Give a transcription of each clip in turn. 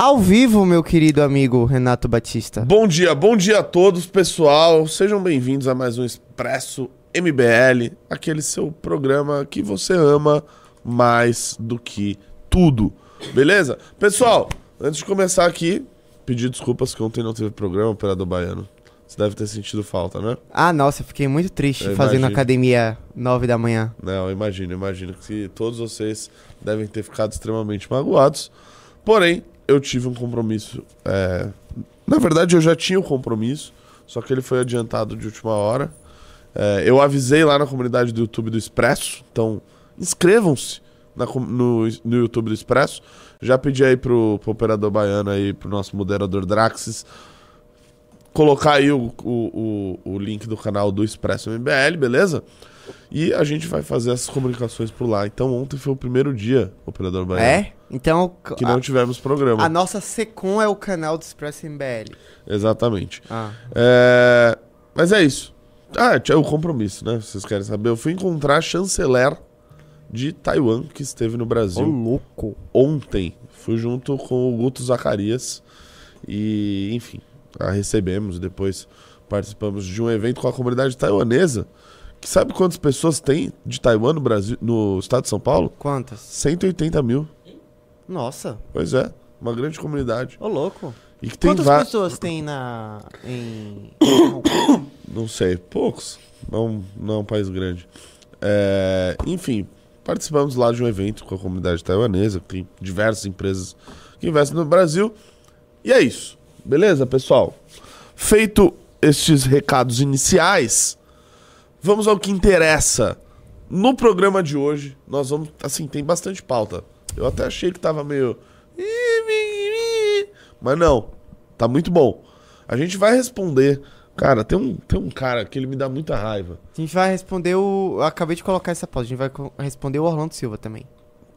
Ao vivo, meu querido amigo Renato Batista. Bom dia, bom dia a todos, pessoal. Sejam bem-vindos a mais um Expresso MBL, aquele seu programa que você ama mais do que tudo. Beleza? Pessoal, antes de começar aqui, pedir desculpas que ontem não teve programa, Operador Baiano. Você deve ter sentido falta, né? Ah, nossa, fiquei muito triste Eu fazendo imagino. academia nove da manhã. Não, imagino, imagino que todos vocês devem ter ficado extremamente magoados. Porém, eu tive um compromisso. é, Na verdade, eu já tinha o compromisso, só que ele foi adiantado de última hora. É, Eu avisei lá na comunidade do YouTube do Expresso, então inscrevam-se no, no YouTube do Expresso. Já pedi aí pro, pro operador baiano aí, pro nosso moderador Draxis, colocar aí o, o, o, o link do canal do Expresso MBL, beleza? E a gente vai fazer essas comunicações por lá. Então ontem foi o primeiro dia, operador baiano, É? Então, que não a, tivemos programa. a nossa Secom é o canal do Expresso MBL. Exatamente. Ah. É, Mas é isso. Ah, tinha o compromisso, né? Vocês querem saber? Eu fui encontrar a chanceler de Taiwan, que esteve no Brasil louco. ontem. Fui junto com o Guto Zacarias e, enfim, a recebemos. Depois participamos de um evento com a comunidade taiwanesa. Que sabe quantas pessoas tem de Taiwan no Brasil, no estado de São Paulo? Quantas? 180 mil. Nossa, Pois é, uma grande comunidade. ô louco. E que tem Quantas va- pessoas tem na. em. Não sei, poucos. Não, não é um país grande. É, enfim, participamos lá de um evento com a comunidade taiwanesa, que tem diversas empresas que investem no Brasil. E é isso. Beleza, pessoal? Feito estes recados iniciais, vamos ao que interessa. No programa de hoje, nós vamos. Assim, tem bastante pauta. Eu até achei que tava meio. Mas não, tá muito bom. A gente vai responder. Cara, tem um, tem um cara que ele me dá muita raiva. A gente vai responder o. Eu acabei de colocar essa pausa. A gente vai responder o Orlando Silva também.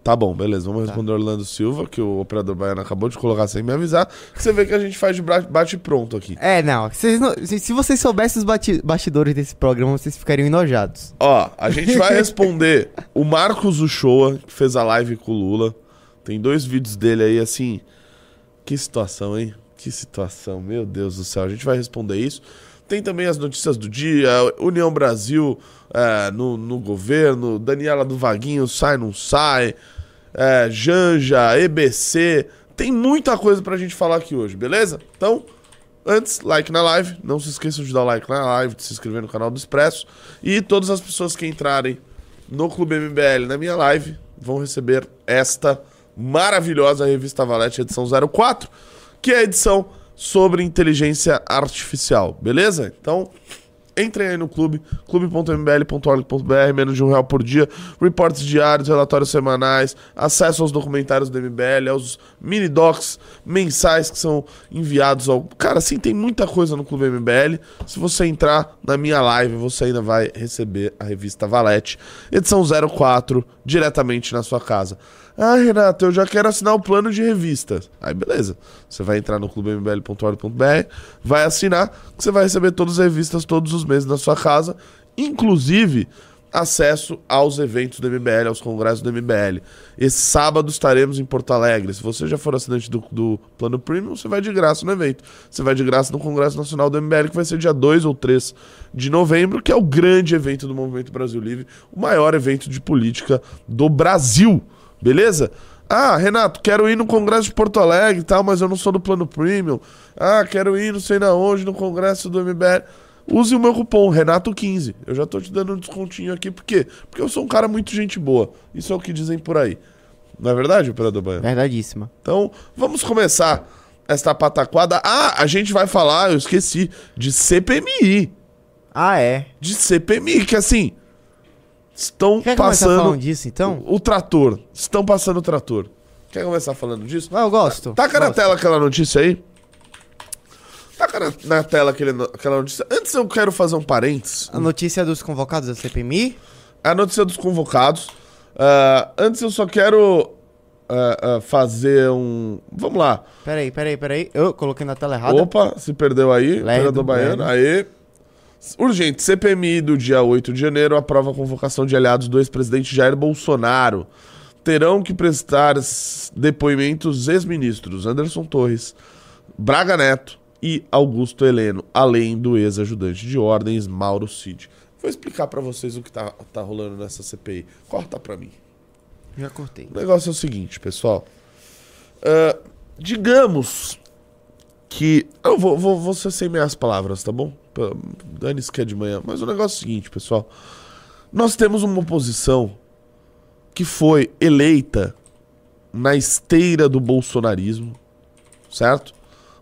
Tá bom, beleza. Vamos Tá. responder o Orlando Silva, que o operador baiano acabou de colocar sem me avisar. Você vê que a gente faz de bra- bate-pronto aqui. É, não. vocês não- se, se vocês soubessem os bati- bastidores desse programa, vocês ficariam enojados. Ó, a gente vai responder o Marcos Uchoa, que fez a live com o Lula. Tem dois vídeos dele aí, assim. Que situação, hein? Que situação, meu Deus do céu. A gente vai responder isso. Tem também as notícias do dia, União Brasil é, no, no governo, Daniela do Vaguinho sai, não sai, é, Janja, EBC. Tem muita coisa pra gente falar aqui hoje, beleza? Então, Antes, like na live. Não se esqueçam de dar like na live, de se inscrever no canal do Expresso. E todas as pessoas que entrarem no Clube MBL na minha live vão receber esta maravilhosa revista Valete, edição 04, que é a edição sobre inteligência artificial, beleza? Então, Entrem aí no clube, clube.mbl.org.br, menos de um real por dia, reportes diários, relatórios semanais, acesso aos documentários do MBL, aos mini docs mensais que são enviados ao. Cara, assim, tem muita coisa no Clube MBL. Se você entrar na minha live, você ainda vai receber a revista Valete, edição 04, diretamente na sua casa. Ah, Renato, eu já quero assinar o plano de revistas. Aí, beleza. Você vai entrar no clubembl.org.br, vai assinar, você vai receber todas as revistas todos os meses na sua casa, inclusive acesso aos eventos do MBL, aos congressos do MBL. Esse sábado estaremos em Porto Alegre. Se você já for assinante do, do Plano Premium, você vai de graça no evento. Você vai de graça no Congresso Nacional do MBL, que vai ser dia 2 ou 3 de novembro, que é o grande evento do Movimento Brasil Livre, o maior evento de política do Brasil. Beleza? Ah, Renato, quero ir no Congresso de Porto Alegre e tal, mas eu não sou do plano premium. Ah, quero ir não sei na onde, no Congresso do MBL. Use o meu cupom, Renato15. Eu já tô te dando um descontinho aqui, por quê? Porque eu sou um cara muito gente boa. Isso é o que dizem por aí. Não é verdade, operador Baiano? Verdadíssima. Então, vamos começar esta pataquada. Ah, a gente vai falar, eu esqueci, de CPMI. Ah, é. De CPMI, que assim, estão Quer passando falando disso, então? o, o trator. Estão passando o trator. Quer começar falando disso? Ah, eu gosto. Taca na Gosto. tela aquela notícia aí. Taca na, na tela aquele, aquela notícia. Antes eu quero fazer um parênteses. A notícia dos convocados da CPMI? A notícia dos convocados. Ah, antes eu só quero ah, ah, fazer um. Vamos lá. Peraí, peraí, peraí. Eu coloquei na tela errada. Opa, se perdeu aí. Lerdo, Operador Baiano. Aê. Urgente, CPMI do dia 8 de janeiro aprova a convocação de aliados do ex-presidente Jair Bolsonaro. terão que prestar depoimentos ex-ministros Anderson Torres, Braga Neto e Augusto Heleno, além do ex-ajudante de ordens Mauro Cid. Vou explicar pra vocês o que tá, tá rolando nessa CPI. Corta pra mim. Já cortei. O negócio é o seguinte, pessoal. Ah, digamos que. Eu vou, vou, vou ser sem meias palavras, tá bom? Dane-se que é de manhã. Mas o negócio é o seguinte, pessoal. Nós temos uma oposição que foi eleita na esteira do bolsonarismo, certo?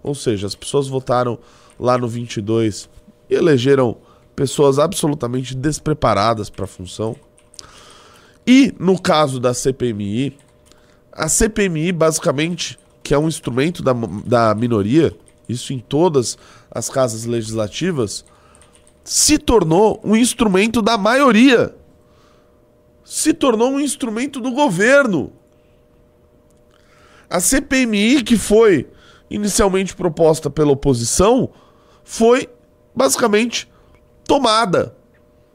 Ou seja, as pessoas votaram lá no 22 e elegeram pessoas absolutamente despreparadas para a função. E no caso da CPMI, a CPMI basicamente, que é um instrumento da, da minoria, isso em todas as casas legislativas, se tornou um instrumento da maioria. Se tornou um instrumento do governo. A CPMI, que foi inicialmente proposta pela oposição, foi basicamente tomada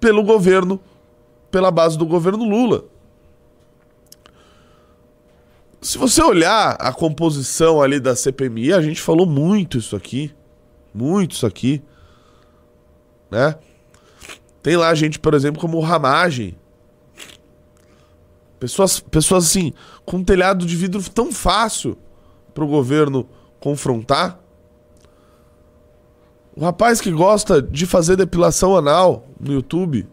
pelo governo, pela base do governo Lula. Se você olhar a composição ali da CPMI, a gente falou muito isso aqui. Muito isso aqui. Né? Tem lá gente, por exemplo, como o Ramagem. Pessoas, pessoas assim, com um telhado de vidro tão fácil pro governo confrontar. O rapaz que gosta de fazer depilação anal no YouTube,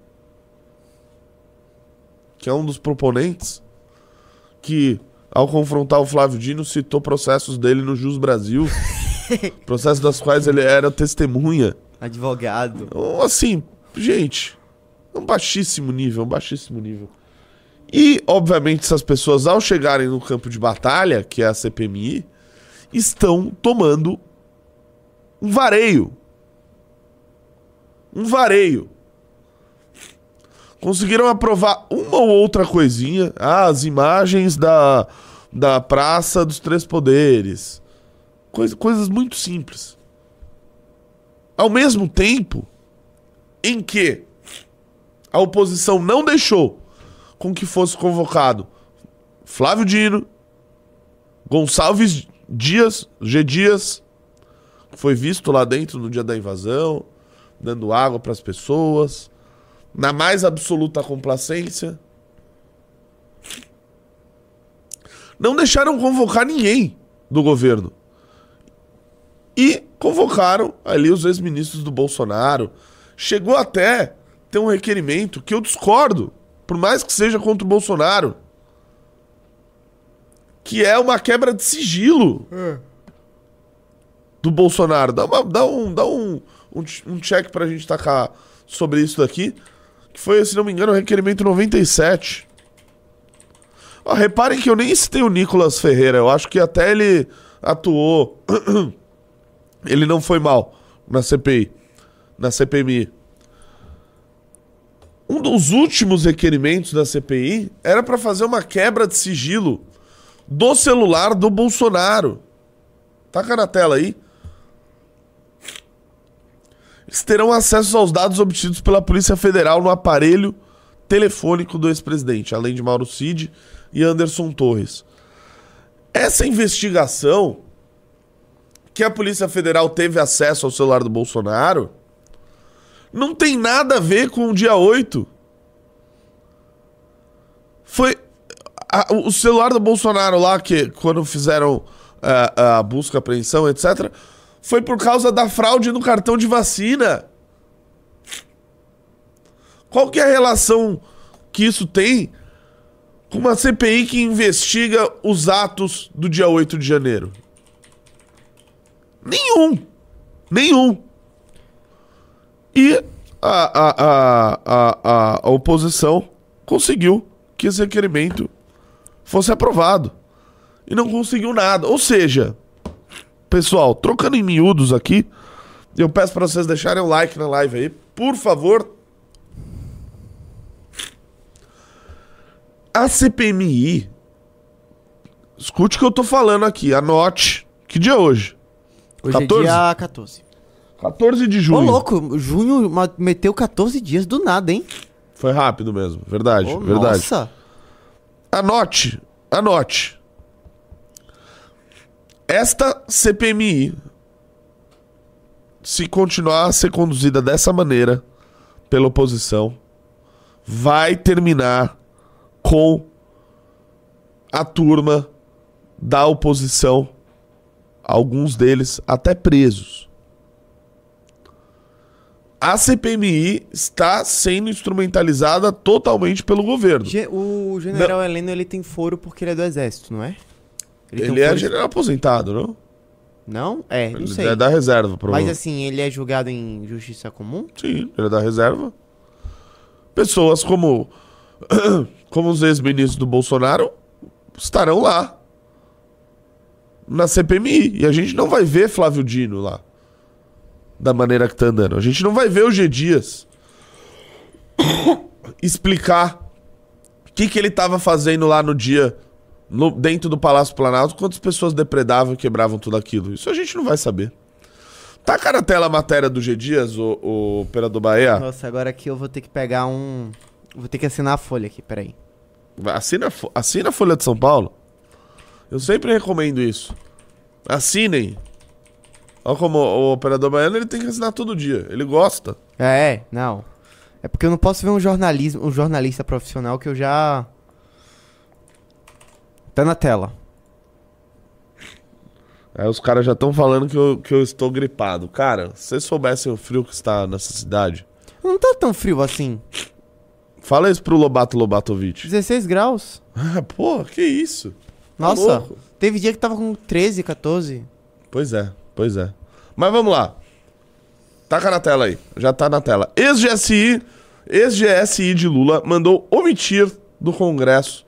que é um dos proponentes, que ao confrontar o Flávio Dino citou processos dele no Jus Brasil, processos das quais ele era testemunha. Advogado. Então, Assim, gente, é um baixíssimo nível, um baixíssimo nível. E, obviamente, essas pessoas, ao chegarem no campo de batalha, que é a CPMI, estão tomando um vareio. Um vareio. Conseguiram aprovar uma ou outra coisinha. Ah, as imagens da, da Praça dos Três Poderes. Coisa, coisas muito simples. Ao mesmo tempo em que a oposição não deixou com que fosse convocado Flávio Dino, Gonçalves Dias, G. Dias, que foi visto lá dentro no dia da invasão, dando água para as pessoas, na mais absoluta complacência. Não deixaram convocar ninguém do governo. E convocaram ali os ex-ministros do Bolsonaro. Chegou até ter um requerimento que eu discordo, por mais que seja contra o Bolsonaro, que é uma quebra de sigilo do Bolsonaro. Dá, uma- dá um, dá um, um, um check pra gente tacar sobre isso daqui, que foi, se não me engano, o requerimento 97. Ó, reparem que eu nem citei o Nicolas Ferreira, eu acho que até ele atuou. ele não foi mal na CPI, na CPMI. Um dos últimos requerimentos da CPI era para fazer uma quebra de sigilo do celular do Bolsonaro. Taca na tela aí. Terão acesso aos dados obtidos pela Polícia Federal no aparelho telefônico do ex-presidente, além de Mauro Cid e Anderson Torres. Essa investigação que a Polícia Federal teve acesso ao celular do Bolsonaro não tem nada a ver com o dia 8. Foi a- o celular do Bolsonaro lá, que quando fizeram a, a busca, apreensão, etc., foi por causa da fraude no cartão de vacina. Qual que é a relação que isso tem com uma CPI que investiga os atos do dia 8 de janeiro? Nenhum. Nenhum. E a, a, a, a, oposição conseguiu que esse requerimento fosse aprovado. E não conseguiu nada. Ou seja, pessoal, trocando em miúdos aqui, eu peço para vocês deixarem o like na live aí, por favor. A CPMI, escute o que eu tô falando aqui, anote. Que dia é hoje? Hoje 14? é dia 14. 14 de Ô, junho. louco, junho meteu 14 dias do nada, hein? Foi rápido mesmo, verdade, Ô, verdade. Nossa. Anote anote. Esta CPMI, se continuar a ser conduzida dessa maneira pela oposição, vai terminar com a turma da oposição, alguns deles até presos. A CPMI está sendo instrumentalizada totalmente pelo governo. O general Heleno, ele tem foro porque ele é do exército, não é? Tem Ele um é foro- general aposentado, não? Não? É, não Ele sei. é da reserva, Mas provavelmente. assim, ele é julgado em justiça comum? Sim, ele é da reserva. Pessoas como, como os ex-ministros do Bolsonaro estarão lá. Na CPMI. E a gente não vai ver Flávio Dino lá. Da maneira que tá andando. A gente não vai ver o G Dias explicar o que, que ele tava fazendo lá no dia, no- dentro do Palácio Planalto, quantas pessoas depredavam e quebravam tudo aquilo. Isso a gente não vai saber. Taca na tela a matéria do G Dias, o, o operador Bahia. Nossa, agora aqui eu vou ter que pegar um. Vou ter que assinar a folha aqui, peraí. Assina, assina a Folha de São Paulo. Eu sempre recomendo isso. Assinem. Olha como o operador baiano ele tem que assinar todo dia. Ele gosta. É, não. É porque eu não posso ver um jornalismo, um jornalista profissional que eu já. Tá na tela. Aí os caras já estão falando que eu, que eu estou gripado. Cara, se vocês soubessem o frio que está nessa cidade, Não tá tão frio assim. fala isso pro Lobato Lobatovic. 16 graus. Ah, pô, que isso? Tá Nossa, louco. teve dia que tava com 13, 14. Pois é, pois é. Mas vamos lá. Taca na tela aí. Já tá na tela. Ex-GSI, ex-GSI de Lula mandou omitir do Congresso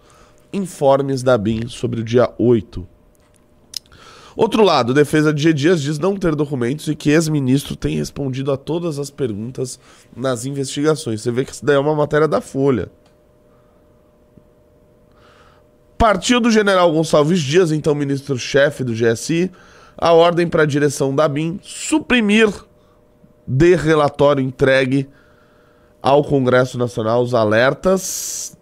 informes da BIM sobre o dia 8. Outro lado, defesa de G. Dias diz não ter documentos e que ex-ministro tem respondido a todas as perguntas nas investigações. Você vê que isso daí é uma matéria da Folha. Partiu do general Gonçalves Dias, então ministro-chefe do GSI, a ordem para a direção da BIM suprimir de relatório entregue ao Congresso Nacional os alertas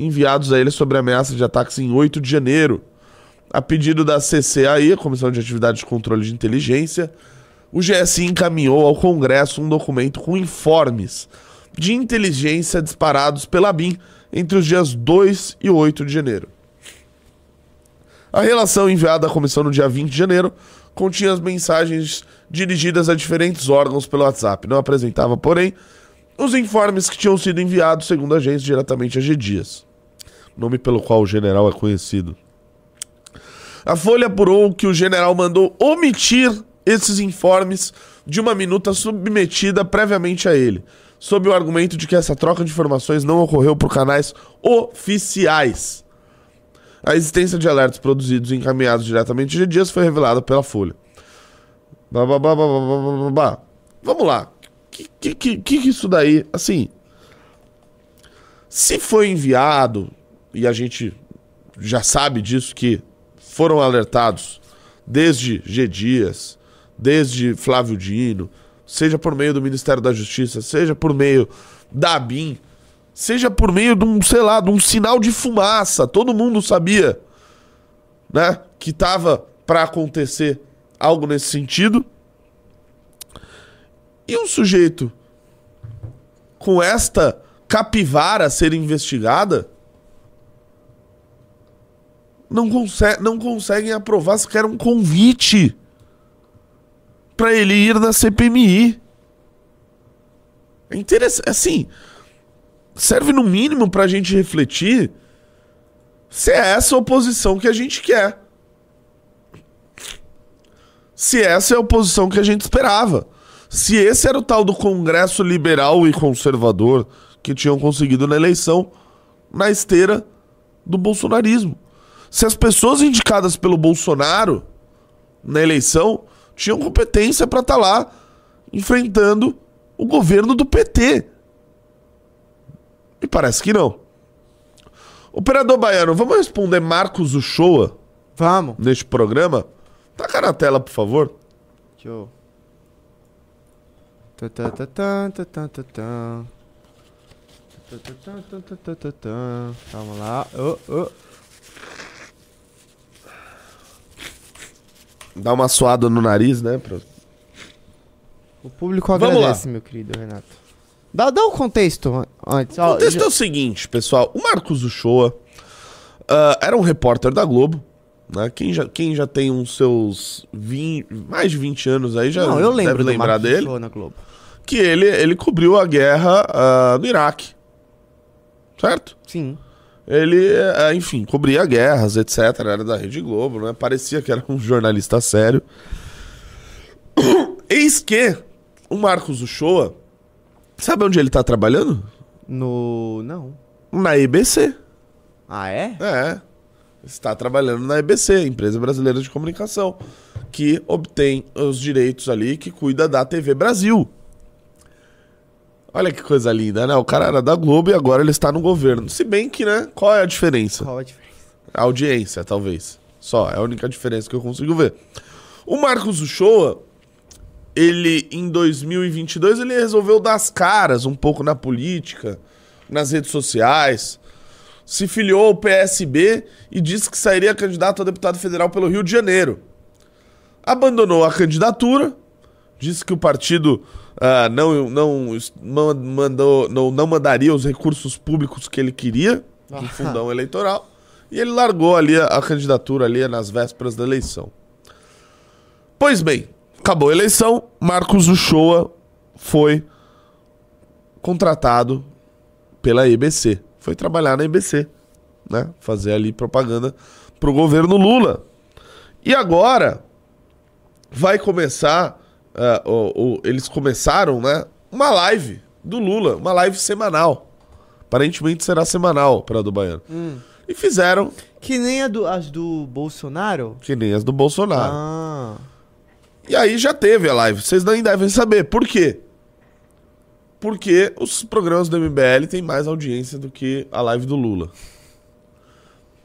enviados a ele sobre ameaças de ataques em 8 de janeiro. A pedido da CCAI, a Comissão de Atividades de Controle de Inteligência, o GSI encaminhou ao Congresso um documento com informes de inteligência disparados pela BIM entre os dias 2 e 8 de janeiro. A relação enviada à comissão no dia 20 de janeiro continha as mensagens dirigidas a diferentes órgãos pelo WhatsApp. Não apresentava, porém, os informes que tinham sido enviados, segundo a agência, diretamente a G. Dias, nome pelo qual o general é conhecido. A Folha apurou que o general mandou omitir esses informes de uma minuta submetida previamente a ele, sob o argumento de que essa troca de informações não ocorreu por canais oficiais. A existência de alertas produzidos e encaminhados diretamente G. Dias foi revelada pela Folha. Bah, bah, bah, bah. Vamos lá. Que, que, que, que isso daí, assim. Se foi enviado, e a gente já sabe disso, que foram alertados desde G. Dias, desde Flávio Dino, seja por meio do Ministério da Justiça, seja por meio da BIM, seja por meio de um, sei lá, de um sinal de fumaça, todo mundo sabia, né, que tava para acontecer algo nesse sentido. E um sujeito com esta capivara ser investigada não, consegue, não conseguem aprovar sequer um convite para ele ir na CPMI. É interessante, assim, serve no mínimo pra gente refletir se é essa a oposição que a gente quer. Se essa é a oposição que a gente esperava. Se esse era o tal do Congresso liberal e conservador que tinham conseguido na eleição na esteira do bolsonarismo. Se as pessoas indicadas pelo Bolsonaro na eleição tinham competência para estar lá enfrentando o governo do PT. E parece que não. Operador Baiano, vamos responder Marcos Uchoa Vamos. neste programa? Taca na tela, por favor. Deixa eu. Tá, tá, tá, tá, tá, tá, tá, tá. Tá, tá, tá, tá, tá, tá, tá, tá. Calma lá. Ô, ô. Dá uma suada no nariz, né? pra- O público Vamos agradece, meu querido Renato. Dá, dá o contexto an- antes. O contexto é o seguinte, pessoal. O Marcos Uchoa ah, era um repórter da Globo. Né? Quem, já, quem já tem uns seus 20, mais de 20 anos aí já Não, eu lembro deve lembrar dele. Que ele, ele cobriu a guerra ah, no Iraque. Certo? Sim. Ele, eh, enfim, cobria guerras, etc. Era da Rede Globo, né? Parecia que era um jornalista sério. Eis que o Marcos Uchoa, sabe onde ele tá trabalhando? No. Não. Na EBC. Ah, é? É. Está trabalhando na EBC, Empresa Brasileira de Comunicação, que obtém os direitos ali, que cuida da TV Brasil. Olha que coisa linda, né? O cara era da Globo e agora ele está no governo. Se bem que, né? Qual é a diferença? Qual a diferença? A audiência, talvez. Só, é a única diferença que eu consigo ver. O Marcos Uchoa, ele, em 2022, ele resolveu dar as caras um pouco na política, nas redes sociais. Se filiou ao PSB e disse que sairia candidato a deputado federal pelo Rio de Janeiro. Abandonou a candidatura, disse que o partido ah, não, não, mandou, não, não mandaria os recursos públicos que ele queria do fundão eleitoral. E ele largou ali a, a candidatura ali nas vésperas da eleição. Pois bem, acabou a eleição, Marcos Uchoa foi contratado pela EBC. Foi trabalhar na EBC, né? Fazer ali propaganda pro governo Lula. E agora vai começar, o- eles começaram, né? Uma live do Lula, uma live semanal. Aparentemente será semanal para do Baiano. E fizeram Que nem a do- as do Bolsonaro? que nem as do Bolsonaro. Ah. E aí já teve a live. Vocês nem devem saber. Por quê? Porque os programas do MBL têm mais audiência do que a live do Lula.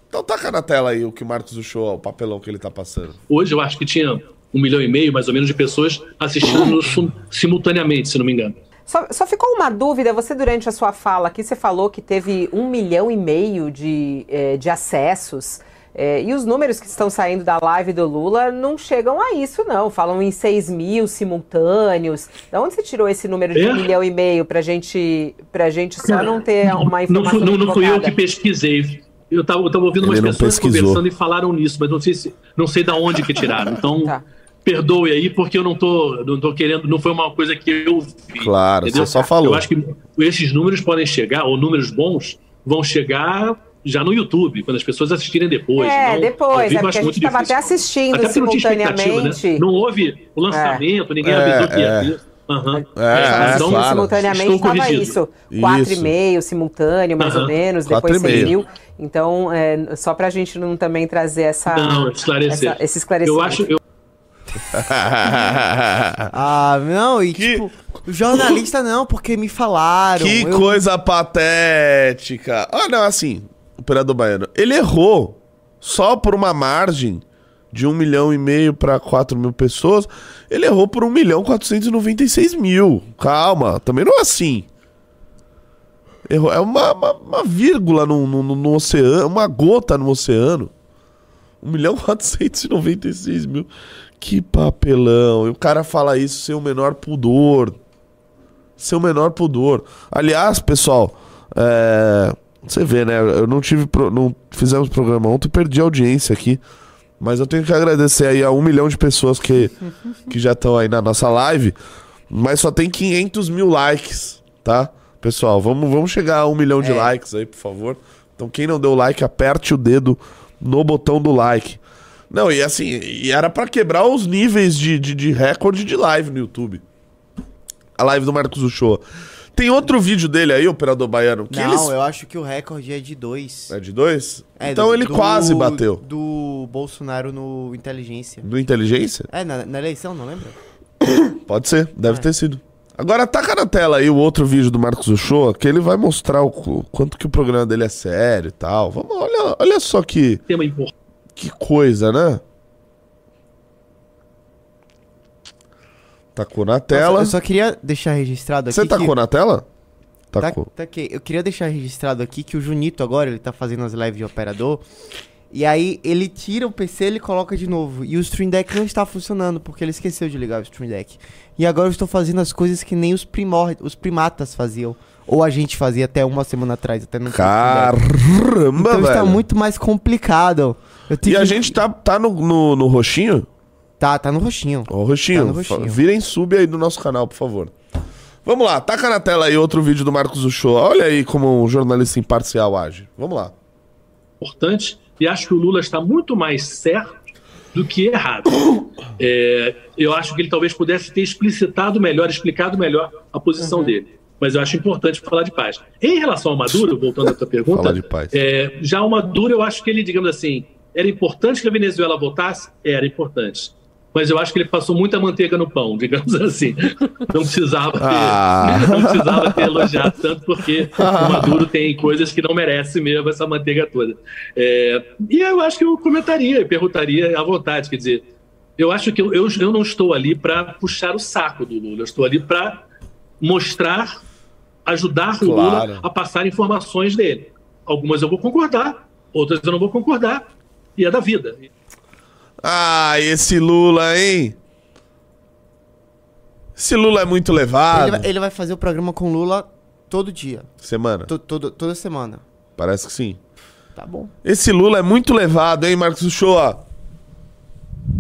Então taca na tela aí o que o Marcos Uchoa, o papelão que ele tá passando. Hoje eu acho que tinha um milhão e meio, mais ou menos, de pessoas assistindo sim- simultaneamente, se não me engano. Só, só ficou uma dúvida, você durante a sua fala aqui, você falou que teve um milhão e meio de, eh, de acessos. eh, e os números que estão saindo da live do Lula não chegam a isso, não. Falam em 6 mil simultâneos. Da onde você tirou esse número de É? um milhão e meio pra gente, pra gente só não ter uma Não, informação fui- não, não fui eu que pesquisei. Eu estava ouvindo Ele umas não pessoas pesquisou. conversando e falaram nisso, mas não sei, se, não sei da onde que tiraram. Então, Tá. Perdoe aí, porque eu não tô, não tô querendo, não foi uma coisa que eu vi. Claro, entendeu? você só falou. Eu acho que esses números podem chegar, ou números bons, vão chegar já no YouTube, quando as pessoas assistirem depois. É, Não- depois, é porque a gente estava até assistindo Até simultaneamente. né? Não houve o lançamento, ninguém É, avisou que ia é. ter. Aham. É, então, é, Sim, claro. simultaneamente estava isso. Isso. 4,5 simultâneo, mais ou Aham. menos, depois e 6 meio. mil. Então, é, só pra gente não também trazer essa, Não, esclarecer. essa- esse esclarecimento. Eu acho, eu, Ah, não, e Que- tipo, jornalista não, porque me falaram. que eu- coisa patética. Ah, não, assim, o operador baiano, ele errou só por uma margem de um milhão e meio para 4 mil pessoas. Ele errou por 1 milhão 496 mil. Calma, também não é assim. Errou, é uma, uma, uma vírgula no, no, no- no oceano, uma gota no oceano. 1 milhão 496 mil. Que papelão. E o cara fala isso sem o menor pudor. Sem o menor pudor. Aliás, pessoal, é, você vê, né? Eu não tive. pro- Não fizemos programa ontem, perdi a audiência aqui. Mas eu tenho que agradecer aí a um milhão de pessoas que, que já estão aí na nossa live. Mas só tem 500 mil likes, tá? Pessoal, vamos, vamos chegar a um milhão de É. likes aí, por favor. Então, quem não deu like, aperte o dedo no botão do like. Não, e assim, e era pra quebrar os níveis de, de, de recorde de live no YouTube. A live do Marcos Uchoa. Tem outro vídeo dele aí, operador baiano, que Não, eles... eu acho que o recorde é de dois. É de dois? É, então do- ele do- quase bateu. Do Bolsonaro no Inteligência. Do Inteligência? É, na, na eleição, não lembra? Pode ser, deve É. ter sido. Agora taca na tela aí o outro vídeo do Marcos Uchoa, que ele vai mostrar o qu- quanto que o programa dele é sério e tal. Vamos, olha, olha só que, tema importante. Que coisa, né? Tacou na tela. Eu só queria deixar registrado aqui. Você que- tacou na tela? Tá, Tacou. tá aqui. Eu queria deixar registrado aqui que o Junito agora, ele tá fazendo as lives de operador. E aí ele tira o PC ele coloca de novo. E o Stream Deck não está funcionando, porque ele esqueceu de ligar o Stream Deck. E agora eu estou fazendo as coisas que nem os, primor os primatas faziam. Ou a gente fazia até uma semana atrás, até não. Caramba, Então está velho. muito mais complicado. Eu E a gente tá, tá no, no, no roxinho? Tá, tá no roxinho. Ó, roxinho, Tá no roxinho. virem sub aí do nosso canal, por favor. Vamos lá, taca na tela aí outro vídeo do Marcos Uchoa. Olha aí como um jornalista imparcial age. Vamos lá. importante e acho que o Lula está muito mais certo do que errado. É, eu acho que ele talvez pudesse ter explicitado melhor, explicado melhor a posição Uhum. dele. Mas eu acho importante falar de paz. Em relação ao Maduro, voltando à tua pergunta, Falar de paz. é, já o Maduro, eu acho que ele, digamos assim, era importante que a Venezuela votasse? Era importante. Mas eu acho que ele passou muita manteiga no pão, digamos assim. Não precisava ter, Ah. não precisava ter elogiado tanto, porque o Maduro tem coisas que não merece mesmo essa manteiga toda. É, e eu acho que eu comentaria e perguntaria à vontade. Quer dizer, eu acho que eu, eu, eu não estou ali para puxar o saco do Lula, eu estou ali para mostrar, ajudar o Claro. Lula a passar informações dele. Algumas eu vou concordar, outras eu não vou concordar. E é da vida. Ah, esse Lula, hein? Esse Lula é muito levado. Ele, vai- ele vai fazer o programa com Lula todo dia. Semana. To- todo- toda semana. Parece que sim. Tá bom. Esse Lula é muito levado, hein, Marcos Uchoa?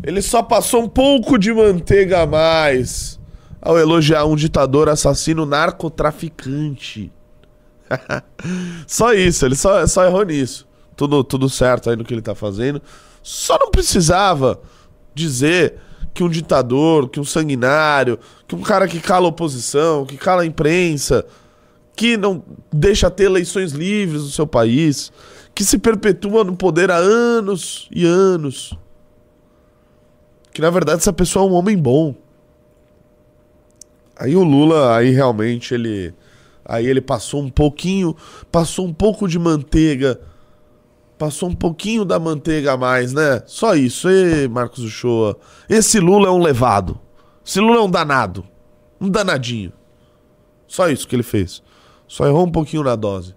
Ele só passou um pouco de manteiga a mais ao elogiar um ditador assassino narcotraficante. só isso, ele só, só errou nisso. Tudo, tudo certo aí no que ele tá fazendo. Só não precisava dizer que um ditador, que um sanguinário, que um cara que cala a oposição, que cala a imprensa, que não deixa ter eleições livres no seu país, que se perpetua no poder há anos e anos. Que na verdade essa pessoa é um homem bom. Aí o Lula, aí realmente ele. Aí ele passou um pouquinho, passou um pouco de manteiga, passou um pouquinho da manteiga a mais, né? Só isso. Ê, Marcos Uchoa. Esse Lula é um levado. Esse Lula é um danado. Um danadinho. Só isso que ele fez. Só errou um pouquinho na dose.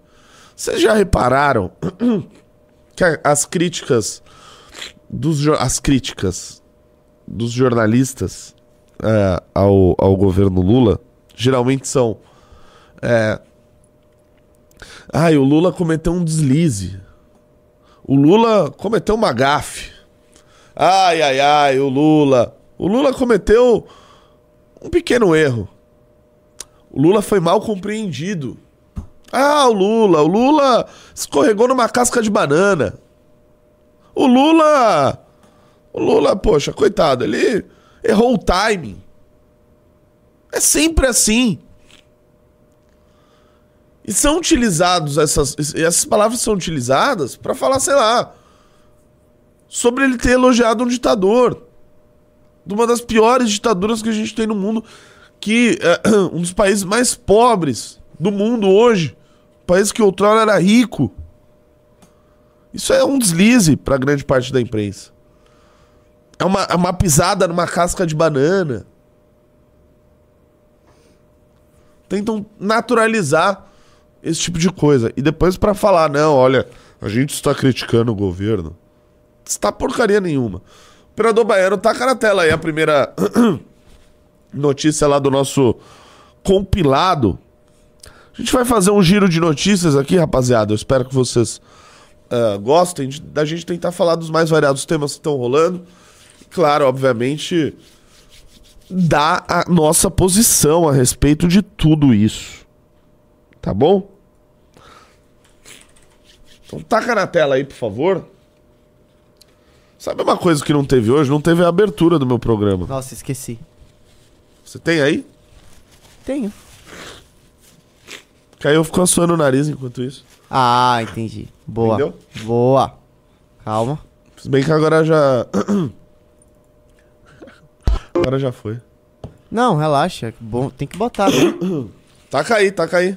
Vocês já repararam que as críticas dos as críticas dos jornalistas é, ao, ao governo Lula geralmente são é, ai o Lula cometeu um deslize o Lula cometeu uma gafe ai ai ai o Lula o Lula cometeu um pequeno erro o Lula foi mal compreendido ah, o Lula, o Lula escorregou numa casca de banana. O Lula. O Lula, poxa, coitado, ele errou o timing. É sempre assim. E são utilizados essas essas palavras são utilizadas pra falar, sei lá, sobre ele ter elogiado um ditador. De uma das piores ditaduras que a gente tem no mundo, que é um dos países mais pobres do mundo hoje, país que outrora era rico. Isso é um deslize para grande parte da imprensa. É uma, é uma pisada numa casca de banana. Tentam naturalizar esse tipo de coisa. E depois para falar, não, olha, a gente está criticando o governo. Está porcaria nenhuma. Operador Baiano, taca na tela aí a primeira notícia lá do nosso compilado. A gente vai fazer um giro de notícias aqui, rapaziada. Eu espero que vocês ah, gostem da gente tentar falar dos mais variados temas que estão rolando. Claro, obviamente, dar a nossa posição a respeito de tudo isso. Tá bom? Então taca na tela aí, por favor. Sabe uma coisa que não teve hoje? Não teve a abertura do meu programa. Nossa, esqueci. Você tem aí? Tenho. Que aí eu fico suando o nariz enquanto isso. Ah, entendi. Boa. Entendeu? Boa. Calma. Se bem que agora já. Agora já foi. Não, relaxa. Bom, tem que botar, né? Taca aí, taca aí.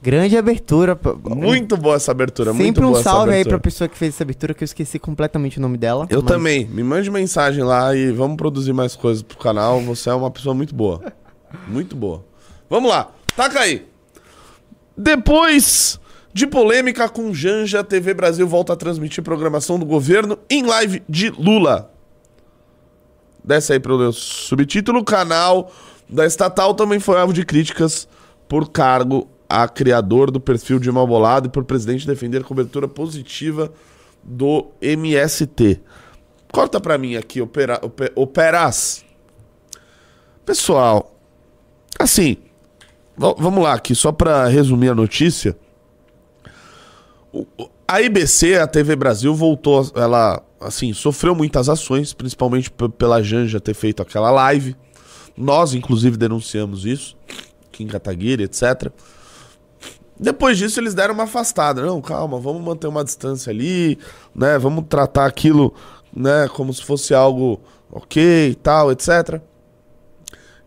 Grande abertura. Muito boa essa abertura, Sempre um salve aí pra pessoa que fez essa abertura, que eu esqueci completamente o nome dela. Eu mas- também. Me mande mensagem lá e vamos produzir mais coisas pro canal. Você é uma pessoa muito boa. Muito boa. Vamos lá. Taca aí. Depois de polêmica com Janja, TV Brasil volta a transmitir programação do governo em live de Lula. Desce aí pro meu subtítulo. O canal da estatal também foi alvo de críticas por cargo a criador do perfil de Malbolado e por presidente defender cobertura positiva do MST. Corta pra mim aqui, opera, ope- Operas. Pessoal, assim, va- vamos lá aqui, só pra resumir a notícia. A IBC, a TV Brasil, voltou, ela, assim, sofreu muitas ações, principalmente pela Janja ter feito aquela live. Nós, inclusive, denunciamos isso, Kim Kataguiri, etc. Depois disso, eles deram uma afastada. Não, calma, vamos manter uma distância ali, né? Vamos tratar aquilo, né, como se fosse algo ok e tal, etc.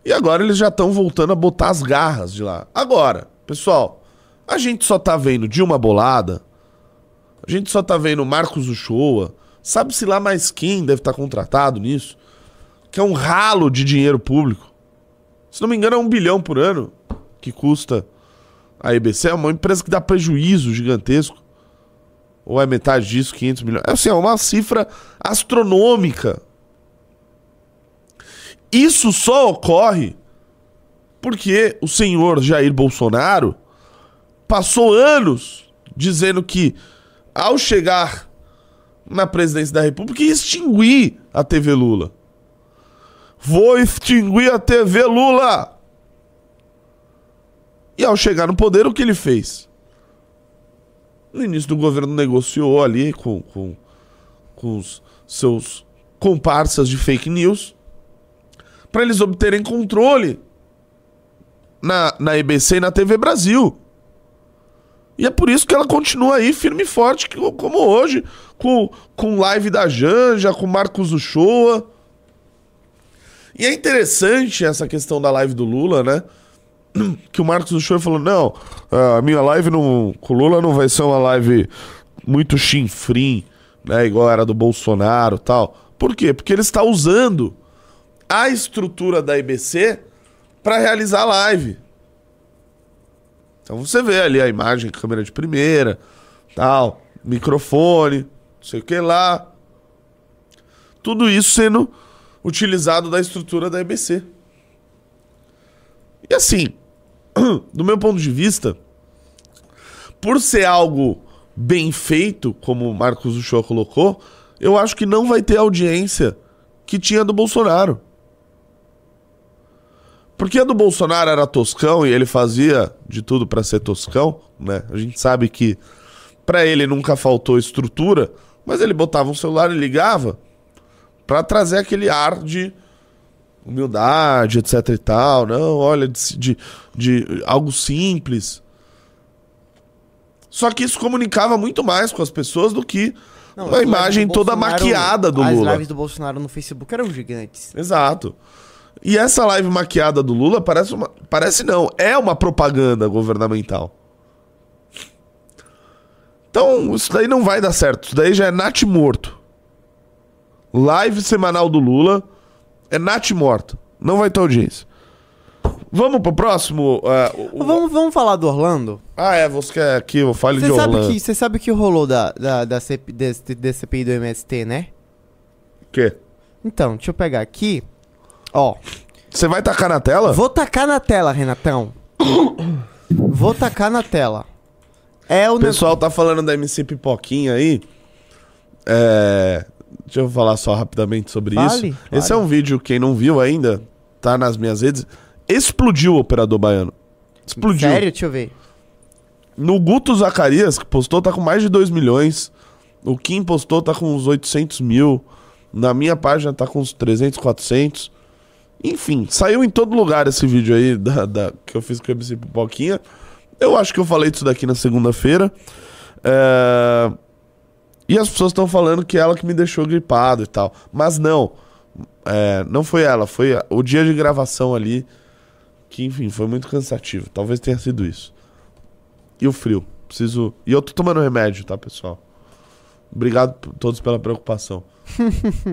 E agora eles já estão voltando a botar as garras de lá. Agora, pessoal, a gente só tá vendo Dilma Bolada, a gente só tá vendo Marcos Uchoa, sabe-se lá mais quem deve estar contratado nisso, que é um ralo de dinheiro público. Se não me engano, é um bilhão por ano que custa a EBC. É uma empresa que dá prejuízo gigantesco. Ou é metade disso, 500 milhões. É, assim, é uma cifra astronômica. Isso só ocorre porque o senhor Jair Bolsonaro passou anos dizendo que, ao chegar na presidência da República, ia extinguir a TV Lula. Vou extinguir a TV Lula! E ao chegar no poder, o que ele fez? No início do governo negociou ali com, com, com os seus comparsas de fake news para eles obterem controle na, na EBC e na TV Brasil. E é por isso que ela continua aí firme e forte, como hoje, com, com live da Janja, com Marcos Uchoa. E é interessante essa questão da live do Lula, né? Que o Marcos Uchoa falou: não, a minha live com o Lula não vai ser uma live muito chinfrim, né? Igual era do Bolsonaro tal. Por quê? Porque ele está usando a estrutura da IBC para realizar a live. Então você vê ali a imagem, câmera de primeira, tal, microfone, não sei o que lá. Tudo isso sendo utilizado da estrutura da IBC. E assim, do meu ponto de vista, por ser algo bem feito, como o Marcos Uchoa colocou, eu acho que não vai ter audiência que tinha do Bolsonaro. Porque a do Bolsonaro era toscão e ele fazia de tudo pra ser toscão, né? A gente sabe que pra ele nunca faltou estrutura, mas ele botava um celular e ligava pra trazer aquele ar de humildade, etc e tal. Não, olha, de, de, de algo simples. Só que isso comunicava muito mais com as pessoas do que Não, as imagem toda Bolsonaro- maquiada do As Lula. lives do Bolsonaro no Facebook eram gigantes. Exato. E essa live maquiada do Lula parece uma. Parece não, é uma propaganda governamental. Então, isso daí não vai dar certo. Isso daí já é Nat morto. Live semanal do Lula é Nat morto. Não vai ter audiência. Vamos pro próximo. é, o- o- Vamos, vamos falar do Orlando? Ah, é, você quer que eu fale de Você sabe, Orlando. que, você sabe que rolou da, da, da CP, CPI do MST, né? O quê? Então, deixa eu pegar aqui. Ó, Você vai tacar na tela? vou tacar na tela, Renatão. vou tacar na tela. É o O pessoal tá falando da MC Pipoquinha aí. É... Deixa eu falar só rapidamente sobre Fale, isso. fale. Esse é um vídeo, quem não viu ainda, tá nas minhas redes. Explodiu o operador baiano. Explodiu. Sério? Deixa eu ver. No Guto Zacarias, que postou, tá com mais de 2 milhões. O Kim postou, tá com uns 800 mil. Na minha página tá com uns 300, 400. Enfim, saiu em todo lugar esse vídeo aí da, da- que eu fiz com a MC Pipoquinha. Eu acho que eu falei disso daqui na segunda-feira. É, E as pessoas estão falando que é ela que me deixou gripado e tal. Mas não. É, não foi ela, foi o dia de gravação ali. Que, enfim, foi muito cansativo. Talvez tenha sido isso. e o frio. Preciso. E eu tô tomando remédio, tá, pessoal? Obrigado todos pela preocupação.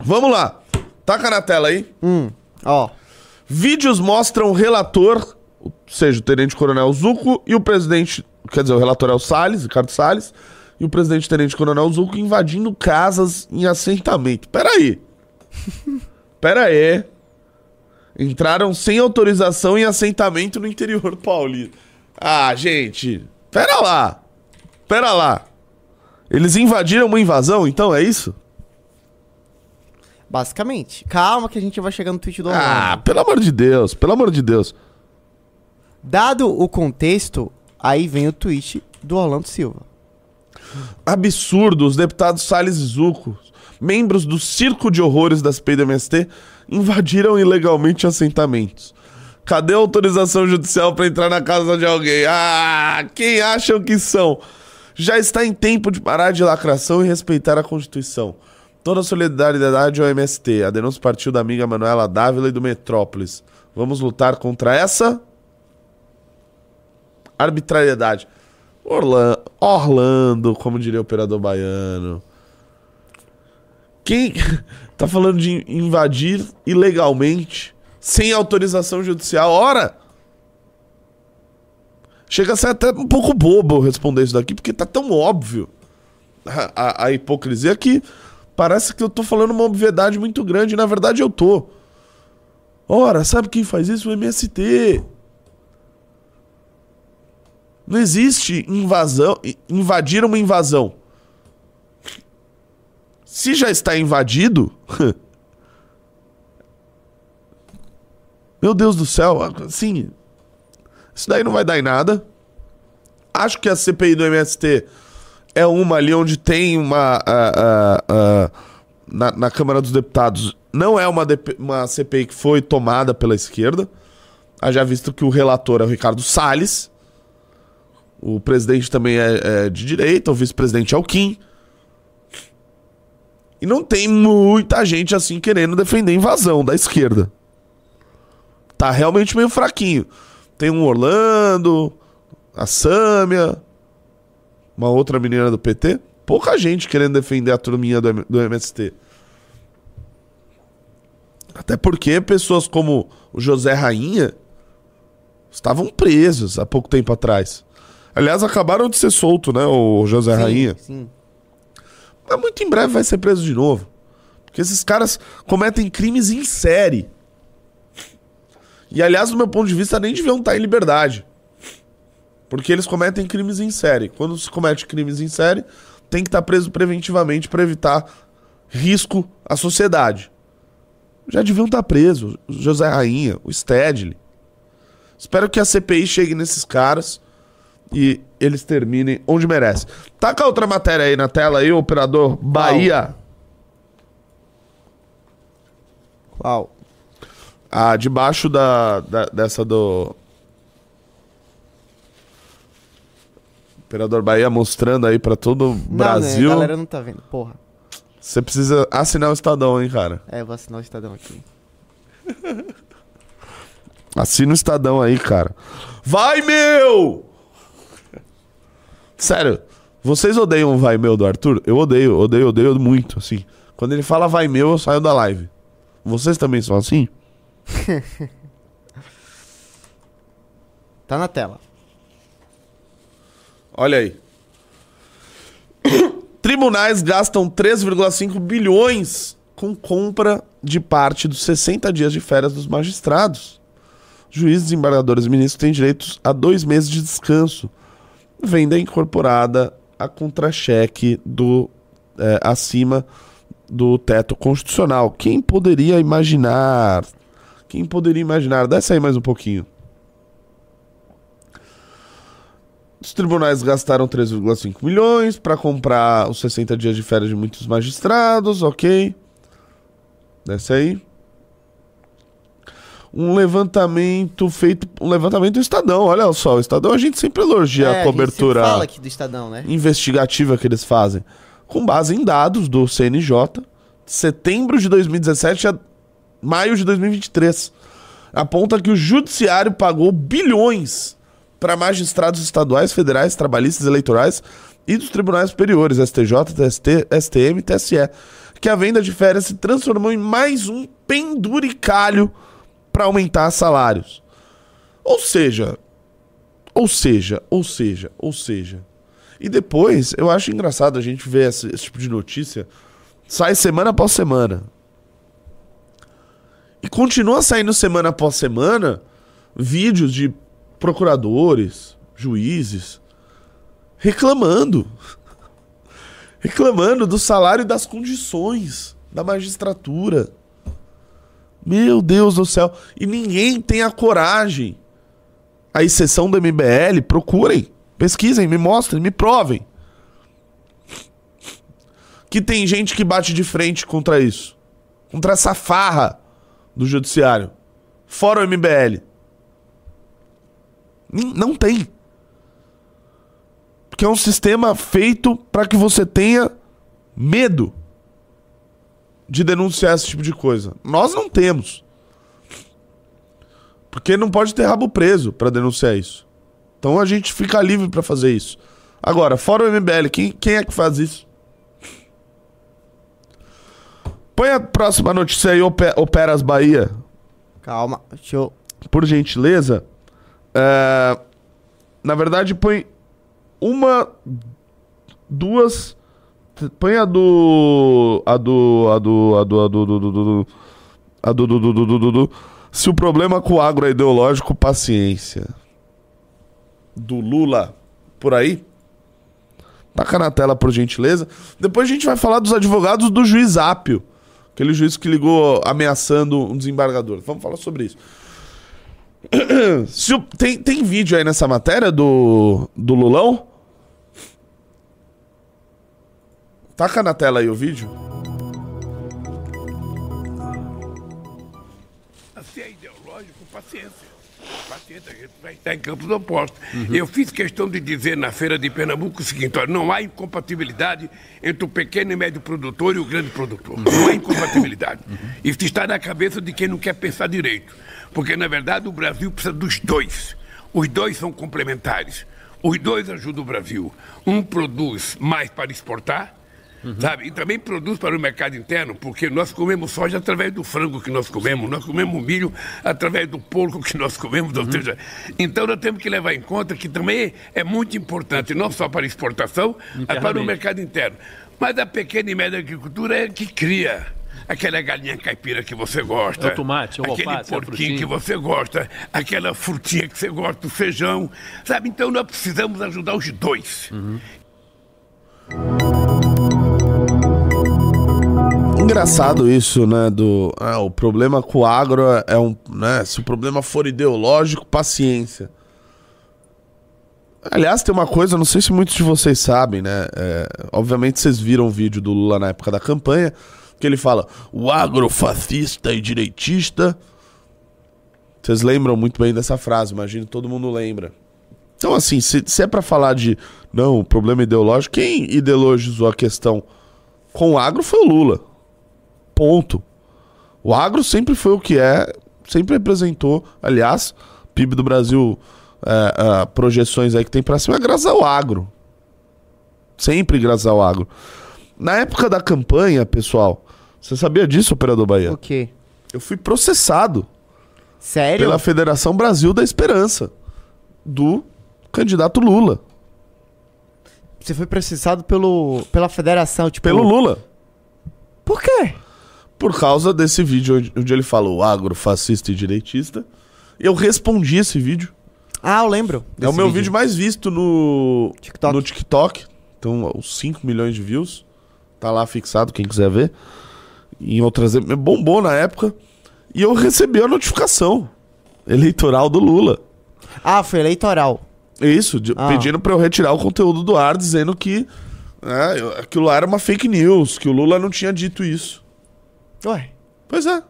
Vamos lá. Taca na tela aí. Hum, ó. Vídeos mostram o relator, ou seja, o tenente coronel Zuco e o presidente, quer dizer, o relator é o Salles, Ricardo Salles, e o presidente tenente coronel Zuco invadindo casas em assentamento. Peraí. Peraí. Entraram sem autorização em assentamento no interior paulista. Ah, gente. Pera lá. Pera lá. Eles invadiram uma invasão, então é isso? Basicamente. Calma que a gente vai chegar no tweet do Ah, Orlando. pelo amor de Deus, pelo amor de Deus. Dado o contexto, aí vem o tweet do Orlando Silva. absurdo, os deputados Salles e Zuco, membros do circo de horrores das PDMST, invadiram ilegalmente assentamentos. Cadê a autorização judicial para entrar na casa de alguém? Ah, quem acham que são? Já está em tempo de parar de lacração e respeitar a Constituição. Toda a solidariedade ao MST. A denúncia partiu da amiga Manuela Dávila e do Metrópolis. Vamos lutar contra essa arbitrariedade. Orla- Orlando, como diria o operador baiano. Quem tá falando de invadir ilegalmente, sem autorização judicial? Ora! Chega a ser até um pouco bobo responder isso daqui, porque tá tão óbvio a, a- a hipocrisia que parece que eu tô falando uma obviedade muito grande, na verdade eu tô. Ora, sabe quem faz isso? O MST. Não existe invasão, invadir uma invasão. Se já está invadido, meu Deus do céu, assim, isso daí não vai dar em nada. Acho que a CPI do MST é uma ali onde tem uma ah, ah, na, na Câmara dos Deputados não é uma, DP uma CPI que foi tomada pela esquerda. Haja visto que o relator é o Ricardo Salles. O presidente também é, é de direita, o vice-presidente é o Kim. E não tem muita gente assim querendo defender invasão da esquerda. Tá realmente meio fraquinho. Tem um Orlando, a Sâmia, uma outra menina do PT. Pouca gente querendo defender a turminha do, do MST. Até porque pessoas como o José Rainha estavam presos há pouco tempo atrás. Aliás, acabaram de ser solto, né, o José Rainha. Sim. Mas muito em breve vai ser preso de novo. Porque esses caras cometem crimes em série. E aliás, do meu ponto de vista, nem deviam estar em liberdade. Porque eles cometem crimes em série. Quando se comete crimes em série, tem que estar preso preventivamente para evitar risco à sociedade. Já deviam estar presos. O José Rainha, o Stedley. Espero que a CPI chegue nesses caras e eles terminem onde merece. Taca outra matéria aí na tela aí, operador Bahia. Qual? Ah, debaixo da, da- dessa do. Operador Bahia mostrando aí pra todo o né, Brasil. a galera não tá vendo. Porra. Você precisa assinar o Estadão, hein, cara. É, eu vou assinar o Estadão aqui. Assina o Estadão aí, cara. Vai, meu! Sério, vocês odeiam o vai, meu do Arthur? Eu odeio, odeio, odeio muito, assim. Quando ele fala vai, meu, eu saio da live. Vocês também são assim? Tá na tela. Olha aí. Tribunais gastam 3,5 bilhões com compra de parte dos 60 dias de férias dos magistrados. Juízes, desembargadores e ministros têm direitos a dois meses de descanso. Venda incorporada a contra-cheque do é, acima do teto constitucional. Quem poderia imaginar? Quem poderia imaginar? Desce aí mais um pouquinho. Os tribunais gastaram 3,5 milhões para comprar os 60 dias de férias de muitos magistrados, ok. Desce aí. Um levantamento feito. Um levantamento do Estadão, olha só. O Estadão a gente sempre elogia É, a cobertura sempre fala aqui do Estadão, né? investigativa que eles fazem. Com base em dados do CNJ, de setembro de 2017 a maio de 2023. Aponta que o judiciário pagou bilhões para magistrados estaduais, federais, trabalhistas, eleitorais e dos tribunais superiores, STJ, TST, STM e TSE, que a venda de férias se transformou em mais um penduricalho para aumentar salários. Ou seja, ou seja, ou seja, ou seja. E depois, eu acho engraçado a gente ver esse, esse tipo de notícia. Sai semana após semana. E continua saindo semana após semana vídeos de procuradores, juízes, reclamando. Reclamando do salário e das condições da magistratura. Meu Deus do céu. E ninguém tem a coragem. A exceção do MBL, procurem, pesquisem, me mostrem, me provem. Que tem gente que bate de frente contra isso. Contra essa farra do judiciário. Fora o MBL. Não tem. Porque é um sistema feito para que você tenha medo de denunciar esse tipo de coisa. Nós não temos. Porque não pode ter rabo preso para denunciar isso. Então a gente fica livre para fazer isso. Agora, fora o MBL, quem, quem é que faz isso? Põe a próxima notícia aí, Operas Bahia. Calma, deixa eu. Por gentileza. É... Na verdade, põe uma, duas. Põe a do. A do. A do. A do. A do. do, do, a do, do, do, do, do. Se o problema com o agro é ideológico, paciência. Do Lula por aí. Taca na tela, por gentileza. Depois a gente vai falar dos advogados do juiz Ápio. Aquele juiz que ligou ameaçando um desembargador. Vamos falar sobre isso. O, tem, tem vídeo aí nessa matéria do, do Lulão? Taca na tela aí o vídeo. Estar em campos opostos. Uhum. Eu fiz questão de dizer na feira de Pernambuco o seguinte: olha, não há incompatibilidade entre o pequeno e médio produtor e o grande produtor. Uhum. Não há incompatibilidade. Uhum. Isso está na cabeça de quem não quer pensar direito. Porque, na verdade, o Brasil precisa dos dois. Os dois são complementares. Os dois ajudam o Brasil. Um produz mais para exportar, uhum. sabe? E também produz para o mercado interno, porque nós comemos soja através do frango que nós comemos, nós comemos milho através do porco que nós comemos, uhum. ou seja, então nós temos que levar em conta que também é muito importante, não só para exportação, mas para o mercado interno. Mas a pequena e média agricultura é que cria aquela galinha caipira que você gosta. É o tomate, o aquele alface, porquinho que você gosta, aquela frutinha que você gosta, o feijão, sabe? Então nós precisamos ajudar os dois. Uhum. Engraçado isso, né? Do ah, o problema com o agro é um, né? Se o problema for ideológico, paciência. Aliás, tem uma coisa, não sei se muitos de vocês sabem, né? É, obviamente vocês viram o vídeo do Lula na época da campanha que ele fala o agrofascista e direitista. Vocês lembram muito bem dessa frase, imagino todo mundo lembra. Então, assim, se, se é para falar de não, o problema ideológico, quem ideologizou a questão com o agro foi o Lula. Ponto. O agro sempre foi o que é, sempre representou, aliás, PIB do Brasil, é, é, projeções aí que tem para cima, é graças ao agro. Sempre graças ao agro. Na época da campanha, pessoal, você sabia disso, operador Bahia? O quê? Eu fui processado. Sério? Pela Federação Brasil da Esperança. Do candidato Lula. Você foi processado pelo, pela federação, tipo... Pelo Lula. Por quê? Por causa desse vídeo onde, ele falou agro, fascista e direitista. Eu respondi esse vídeo. Ah, eu lembro. É o meu vídeo. vídeo mais visto no TikTok. no TikTok. Então, os 5 milhões de views. Tá lá fixado, quem quiser ver em outras. Bombou na época. E eu recebi a notificação eleitoral do Lula. Ah, foi eleitoral. Isso, de, ah. pedindo para eu retirar o conteúdo do ar, dizendo que é, aquilo lá era uma fake news, que o Lula não tinha dito isso. Ué? Pois é,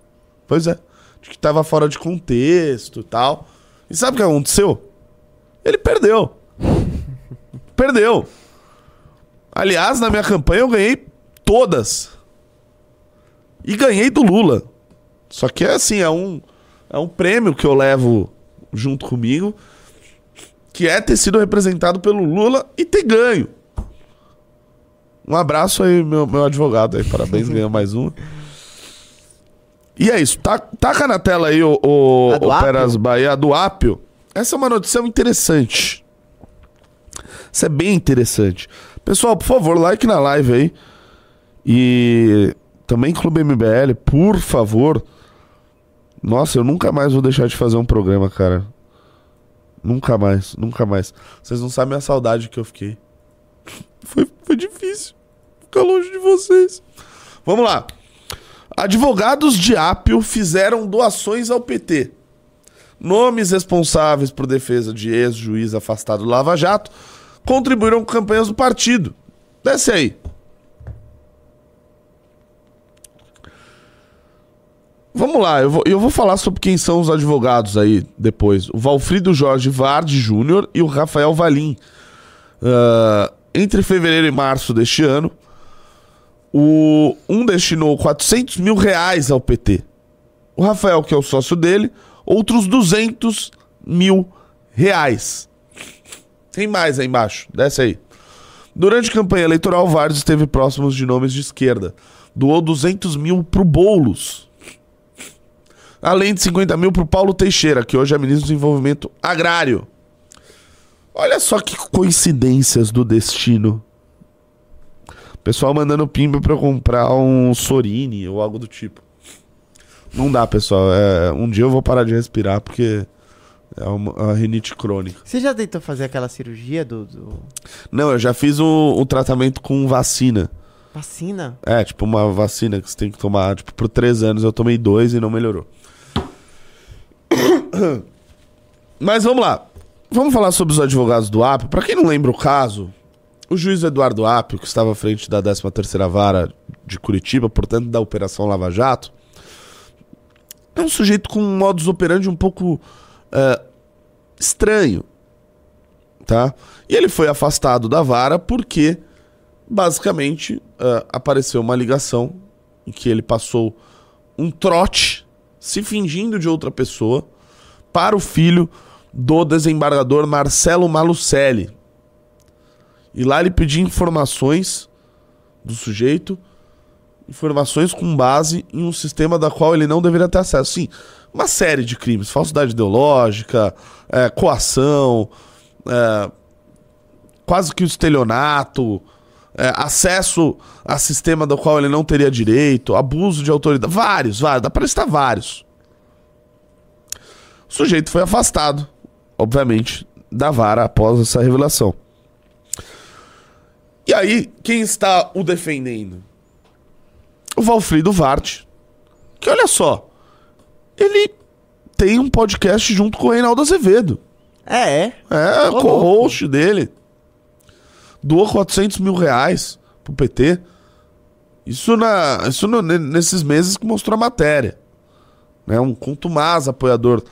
pois é. De que tava fora de contexto e tal. E sabe o que aconteceu? Ele perdeu. perdeu. Aliás, na minha campanha eu ganhei todas. E ganhei do Lula. Só que é assim, é um, é um prêmio que eu levo junto comigo. que é ter sido representado pelo Lula e ter ganho. Um abraço aí, meu, meu advogado aí. Parabéns, ganhou mais um. E é isso. Tá, taca na tela aí o, o, o? Peras Bahia do Apio. Essa é uma notícia interessante. Isso é bem interessante. Pessoal, por favor, like na live aí. E também Clube MBL, por favor. Nossa, eu nunca mais vou deixar de fazer um programa, cara. Nunca mais, nunca mais. Vocês não sabem a saudade que eu fiquei. Foi, foi difícil ficar longe de vocês. Vamos lá. Advogados de Apio fizeram doações ao PT. Nomes responsáveis por defesa de ex-juiz afastado do Lava Jato contribuíram com campanhas do partido. Desce aí. Vamos lá, eu vou, eu vou falar sobre quem são os advogados aí depois. O Valfrido Jorge Varde Júnior e o Rafael Valim. Ah, entre fevereiro e março deste ano, o, um destinou 400 mil reais ao PT. O Rafael, que é o sócio dele, outros 200 mil reais. Tem mais aí embaixo, desce aí. Durante a campanha eleitoral, Vardes esteve próximos de nomes de esquerda. Doou 200 mil pro Boulos. Além de 50 mil pro Paulo Teixeira, que hoje é ministro do Desenvolvimento Agrário. Olha só que coincidências do destino. Pessoal mandando pimba pra eu comprar um Sorini ou algo do tipo. Não dá, pessoal. É, um dia eu vou parar de respirar porque é uma, uma rinite crônica. Você já tentou fazer aquela cirurgia do, do- Não, eu já fiz um, um tratamento com vacina. vacina? É, tipo uma vacina que você tem que tomar. Tipo, por três anos eu tomei dois e não melhorou. Mas vamos lá. Vamos falar sobre os advogados do Apio. Pra quem não lembra o caso, o juiz Eduardo Apio, que estava à frente da 13ª Vara de Curitiba, portanto da Operação Lava Jato, é um sujeito com um modus operandi um pouco é, estranho, tá? E ele foi afastado da vara porque, basicamente, é, apareceu uma ligação em que ele passou um trote se fingindo de outra pessoa para o filho do desembargador Marcelo Malucelli. E lá ele pedia informações do sujeito, informações com base em um sistema da qual ele não deveria ter acesso. Sim, uma série de crimes, falsidade ideológica, é, coação, é, quase que o estelionato, é, acesso a sistema do qual ele não teria direito, abuso de autoridade, vários, vários, dá pra listar vários. O sujeito foi afastado, obviamente, da vara após essa revelação. E aí, quem está o defendendo? O Valfrido Vart. Que olha só, ele tem um podcast junto com o Reinaldo Azevedo. É, é. É, Ô, co-host dele. Doou 400 mil reais pro PT. Isso, na, isso no- ne- nesses meses que mostrou a matéria. Né? Um contumaz apoiador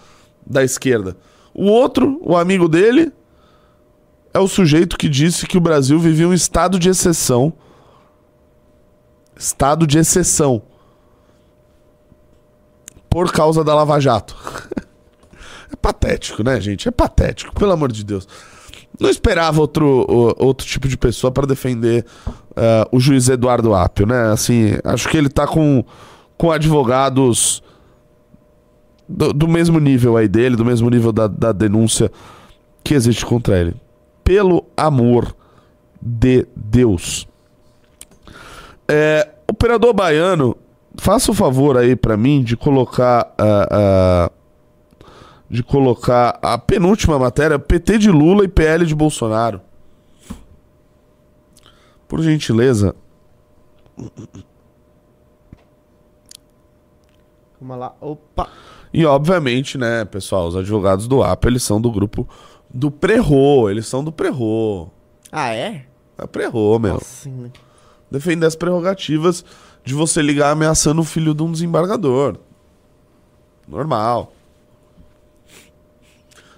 da esquerda. O outro, o amigo dele, é o sujeito que disse que o Brasil vivia um estado de exceção. Estado de exceção. Por causa da Lava Jato. É patético, né, gente? É patético, pelo amor de Deus. Não esperava outro, outro tipo de pessoa para defender eh, o juiz Eduardo Apio, né? Assim, acho que ele tá com, com advogados do, do mesmo nível aí dele, do mesmo nível da, da denúncia que existe contra ele. Pelo amor de Deus. É, operador baiano, faça o favor aí pra mim de colocar ah, ah, de colocar a penúltima matéria, PT de Lula e PL de Bolsonaro. Por gentileza. Vamos lá. Opa. E obviamente, né, pessoal, os advogados do APA, eles são do grupo do Prerro, eles são do Prerro. Ah, é? É Prerro, meu. Né? Defender as prerrogativas de você ligar ameaçando o filho de um desembargador. Normal.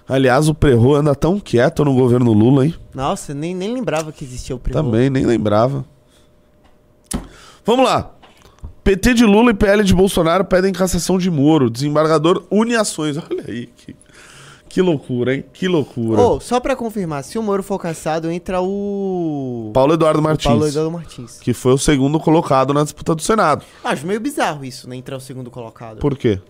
Aliás, o Prerro anda tão quieto no governo Lula, hein? Nossa, nem, nem lembrava que existia o primo. Também, nem lembrava. Vamos lá. PT de Lula e PL de Bolsonaro pedem cassação de Moro. Desembargador une ações. Olha aí, que, Que loucura, hein? Que loucura. Ô, só pra confirmar, se o Moro for caçado, entra o. Paulo Eduardo o Martins, Paulo Eduardo Martins. que foi o segundo colocado na disputa do Senado. Acho meio bizarro isso, né? Entrar o segundo colocado. Por quê?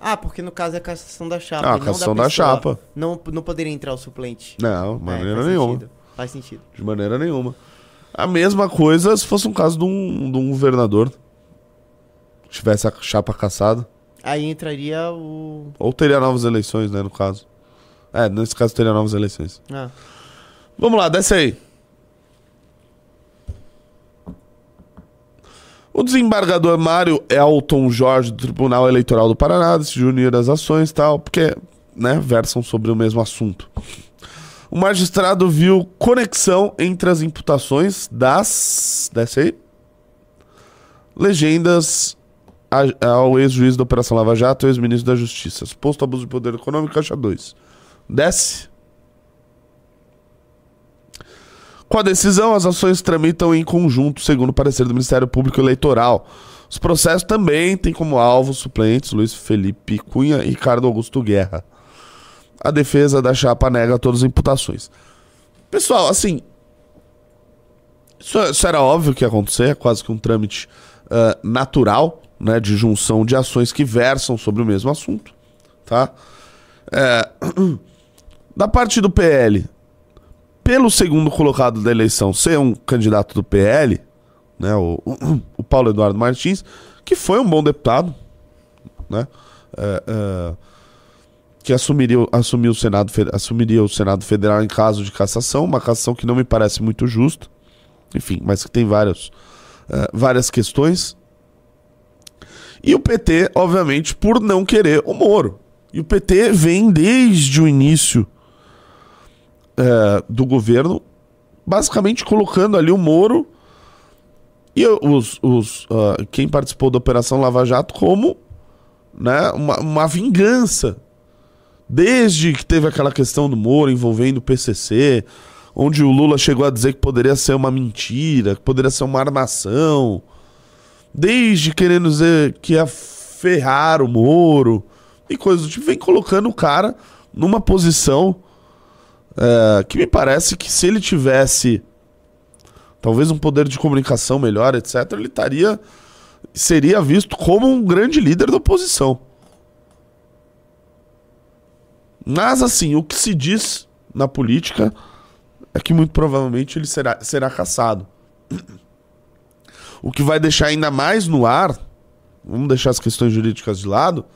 Ah, porque no caso é a cassação da chapa. Ah, a não cassação da pessoa. chapa. Não, não poderia entrar o suplente. Não, de É, maneira faz nenhuma. Sentido. Faz sentido. De maneira nenhuma. A mesma coisa se fosse um caso de um, de um governador. Tivesse a chapa caçada. Aí entraria o. Ou teria novas eleições, né, no caso. É, nesse caso teria novas eleições. Ah. Vamos lá, desce aí. O desembargador Mário Elton Jorge do Tribunal Eleitoral do Paraná decidiu unir as ações e tal, porque, né, versam sobre o mesmo assunto. O magistrado viu conexão entre as imputações das. Desce aí. Legendas ao ex-juiz da Operação Lava Jato ex-ministro da Justiça. Suposto abuso de poder econômico, caixa 2. Desce. Com a decisão, as ações tramitam em conjunto, segundo o parecer do Ministério Público Eleitoral. Os processos também têm como alvo suplentes Luiz Felipe Cunha e Ricardo Augusto Guerra. A defesa da chapa nega todas as imputações. Pessoal, assim. Isso, isso era óbvio que ia acontecer, é quase que um trâmite ah, natural, né, de junção de ações que versam sobre o mesmo assunto, tá? É, da parte do PL, pelo segundo colocado da eleição ser um candidato do PL, né, o, o Paulo Eduardo Martins, que foi um bom deputado, né, é, é, que assumiria, assumiu o Senado, assumiria o Senado Federal em caso de cassação, uma cassação que não me parece muito justa, enfim, mas que tem vários, é, várias questões. E o PT, obviamente, por não querer o Moro. E o PT vem desde o início é, do governo, basicamente colocando ali o Moro e os, os, ah, quem participou da Operação Lava Jato como né, uma, uma vingança. Desde que teve aquela questão do Moro envolvendo o PCC, onde o Lula chegou a dizer que poderia ser uma mentira, que poderia ser uma armação. Desde querendo dizer que ia ferrar o Moro e coisas do tipo, vem colocando o cara numa posição é, que me parece que se ele tivesse talvez um poder de comunicação melhor, etc., ele estaria seria visto como um grande líder da oposição. Mas assim, o que se diz na política é que muito provavelmente ele será, será caçado. O que vai deixar ainda mais no ar, vamos deixar as questões jurídicas de lado,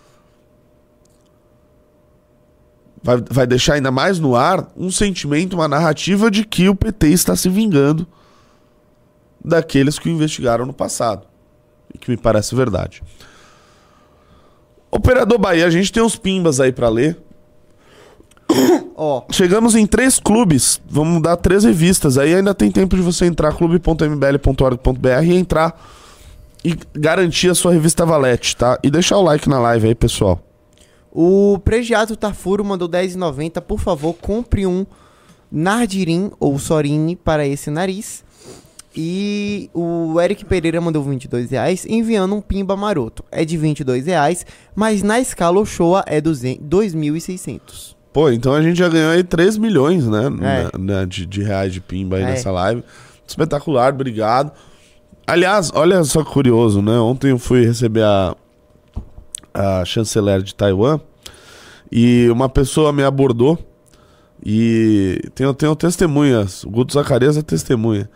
vai, vai deixar ainda mais no ar um sentimento, uma narrativa de que o PT está se vingando daqueles que o investigaram no passado. E que me parece verdade. Operador Bahia, a gente tem uns pimbas aí pra ler. Ó, Chegamos em três clubes. Vamos dar três revistas. Aí ainda tem tempo de você entrar clube.mbl.org.br e entrar e garantir a sua revista Valete, tá? E deixar o like na live aí, pessoal. o Pregiato Tafuro mandou 10,90. Por favor, compre um Nardirim ou Sorine para esse nariz. E o Eric Pereira mandou 22 reais, enviando um pimba maroto. É de 22 reais, mas na escala Ochoa é 200 2.600. Pô, então a gente já ganhou aí 3 milhões, né? É. na- na- de, de reais de pimba aí É. nessa live. Espetacular, obrigado. Aliás, olha só que curioso, né? Ontem eu fui receber a, a chanceler de Taiwan e uma pessoa me abordou e tenho, tenho testemunhas. O Guto Zacarias é testemunha.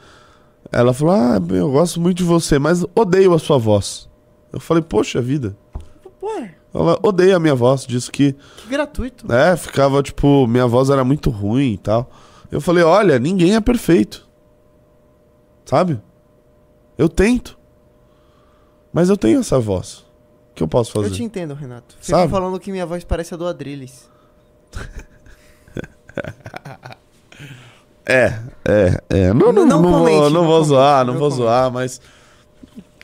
Ela falou: Ah, eu gosto muito de você, mas odeio a sua voz. Eu falei: Poxa vida. Ué, Ela odeia a minha voz, disse que que gratuito. é, ficava tipo, minha voz era muito ruim e tal. Eu falei, olha, ninguém é perfeito. Sabe? Eu tento. Mas eu tenho essa voz. O que eu posso fazer? Eu te entendo, Renato. Fica Sabe? falando que minha voz parece a do Adrilles. É, é, é. Não, não, Não não, vou, comente, não não vou zoar, não vou zoar, mas.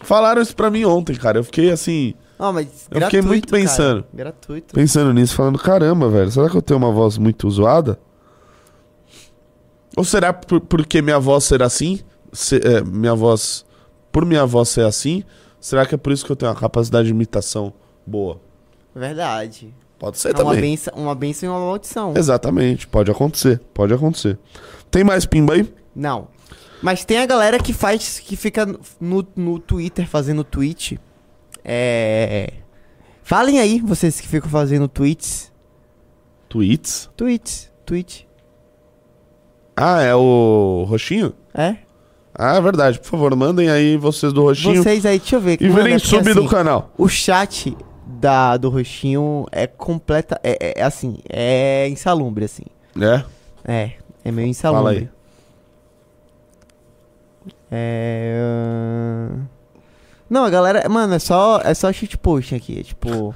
Falaram isso pra mim ontem, cara. Eu fiquei assim, Ah, mas Eu fiquei muito cara. pensando. Gratuito. pensando nisso, falando, caramba, velho, será que eu tenho uma voz muito zoada? Ou será por- porque minha voz ser assim? Se- é, minha voz. Por minha voz ser assim, será que é por isso que eu tenho uma capacidade de imitação boa? Verdade. Pode ser É uma também. benção, uma benção e uma maldição. Exatamente, pode acontecer, pode acontecer. Tem mais pimba aí? Não. Mas tem a galera que faz, que fica no, no Twitter fazendo tweet. É. Falem aí, vocês que ficam fazendo tweets. Tweets? Tweets, tweet. Ah, é o Roxinho? É? Ah, é verdade. Por favor, mandem aí vocês do Roxinho. Vocês aí, deixa eu ver. E Mano, virem é porque, sub do assim, canal. O chat da, do Roxinho é completa. É, é- é assim, é insalubre, assim. É? É, é meio insalubre. Fala aí. É. ahn, Não, a galera. Mano, é só, é só shitpost aqui. É tipo.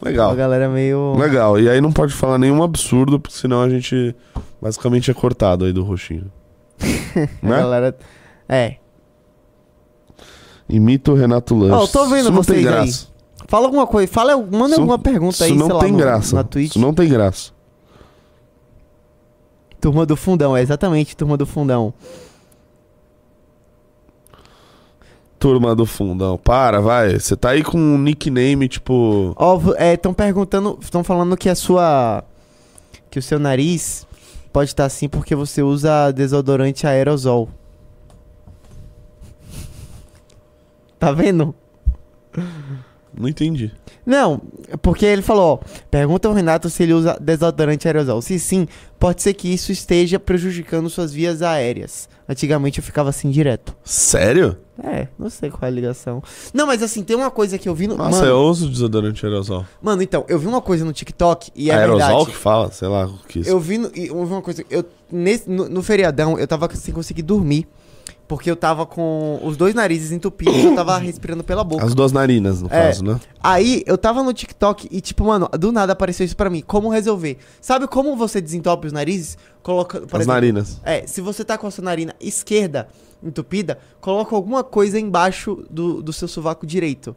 Legal. A galera meio. Legal. E aí não pode falar nenhum absurdo, porque senão a gente basicamente é cortado aí do Roxinho. A né? galera. É. Imita o Renato Lanches. Ó, eu tô vendo Isso não vocês aí. Fala alguma coisa. Fala, manda Isso- alguma pergunta aí, não sei lá, tem no- graça. na Twitch. Isso não tem graça. Turma do Fundão, é exatamente, Turma do Fundão. Turma do fundão. Para, vai. Você tá aí com um nickname, tipo. Ó, estão perguntando, estão falando que a sua. Que o seu nariz pode estar assim porque você usa desodorante aerosol. Tá vendo? Não entendi. Não, porque ele falou, ó, pergunta ao Renato se ele usa desodorante aerosol. Se sim, pode ser que isso esteja prejudicando suas vias aéreas. Antigamente eu ficava assim direto. Sério? É, não sei qual é a ligação. Não, mas assim, tem uma coisa que eu vi no. Nossa, mano, eu uso desodorante aerosol. mano, então, eu vi uma coisa no TikTok e é aerosol verdade. que fala? Sei lá o que é isso. Eu vi, no, eu vi uma coisa, eu, nesse, no, no feriadão, eu tava sem conseguir dormir. Porque eu tava com os dois narizes entupidos e eu tava respirando pela boca. As duas narinas, no É. caso, né? Aí, eu tava no TikTok e, tipo, mano, do nada apareceu isso pra mim. Como resolver? Sabe como você desentope os narizes? Coloca, As exemplo, narinas. É, se você tá com a sua narina esquerda entupida, coloca alguma coisa embaixo do, do seu sovaco direito.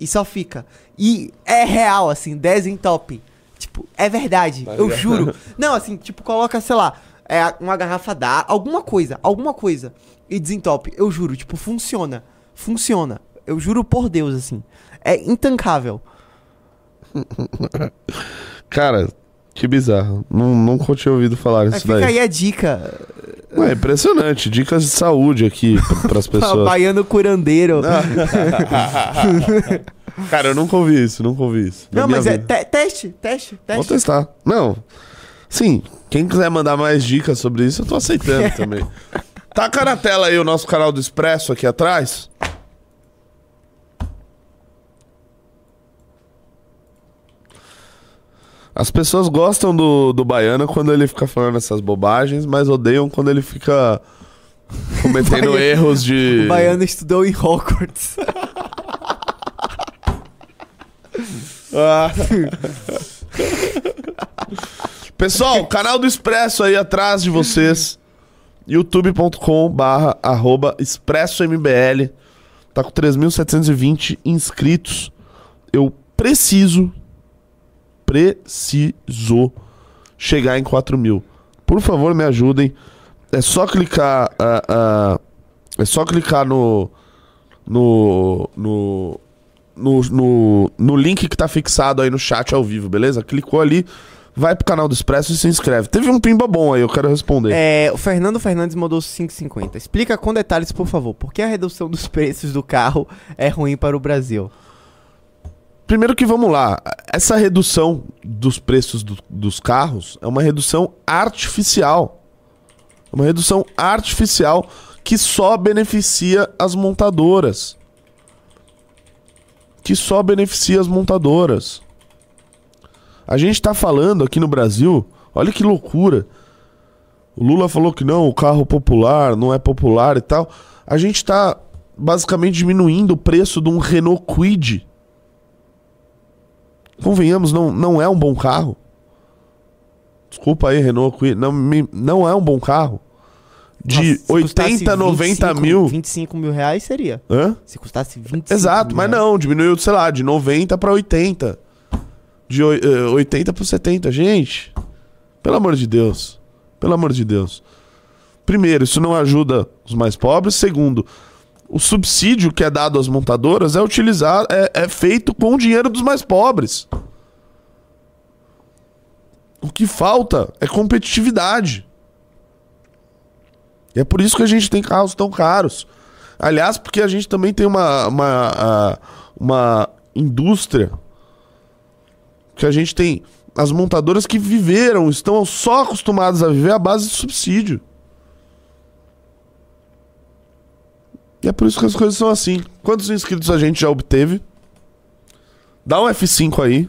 E só fica. E é real, assim, desentope. Tipo, é verdade, Tá eu ligado? juro. Não, assim, tipo, coloca, sei lá, é, uma garrafa d'água, alguma coisa, alguma coisa. E desentope, eu juro, tipo, funciona. Funciona. Eu juro por Deus, assim. É intancável. Cara, que bizarro. Não, nunca tinha ouvido falar isso fica daí. aí a dica. É impressionante. Dicas de saúde aqui pra, pras pessoas. Baiano curandeiro. Cara, eu nunca ouvi isso, nunca ouvi isso. Não, mas é vida. te- teste, teste, Vou teste. testar. Não. Sim, quem quiser mandar mais dicas sobre isso, eu tô aceitando também. Taca na tela aí o nosso canal do Expresso aqui atrás. As pessoas gostam do, do Baiano quando ele fica falando essas bobagens, mas odeiam quando ele fica cometendo Baiano- erros de. O baiano estudou em Hogwarts. Ah. Pessoal, canal do Expresso aí atrás de vocês. youtube.com barra arroba expressombl. Tá com 3.720 inscritos. Eu preciso, preciso chegar em 4 mil. Por favor, me ajudem. É só clicar. ah, ah, é só clicar no. No. No. No, no, no link que tá fixado aí no chat ao vivo, beleza? Clicou ali, vai pro canal do Expresso e se inscreve. Teve um pimba bom aí, eu quero responder. É, o Fernando Fernandes mandou 5,50. Explica com detalhes, por favor, por que a redução dos preços do carro é ruim para o Brasil? Primeiro que vamos lá, essa redução dos preços do- dos carros é uma redução artificial. É Uma redução artificial que só beneficia as montadoras. Que só beneficia as montadoras. A gente tá falando aqui no Brasil, olha que loucura. O Lula falou que não, o carro popular não é popular e tal. A gente tá basicamente diminuindo o preço de um Renault Kwid convenhamos, não, não é um bom carro. Desculpa aí, Renault Kwid, não, não é um bom carro. De Nossa, se custasse 80, 90 25 mil. 25 mil reais seria. Hã? Se custasse 25 Exato, mas reais. não, diminuiu, sei lá, de 90 para 80. De oi- eh, 80 para 70. Gente, pelo amor de Deus. Pelo amor de Deus. Primeiro, isso não ajuda os mais pobres. Segundo, o subsídio que é dado às montadoras é utilizado, é, é feito com o dinheiro dos mais pobres. O que falta é competitividade. E é por isso que a gente tem carros tão caros. Aliás, porque a gente também tem uma, uma, uma indústria que a gente tem as montadoras que viveram, estão só acostumadas a viver à base de subsídio. E é por isso que as coisas são assim. Quantos inscritos a gente já obteve? Dá um F5 aí.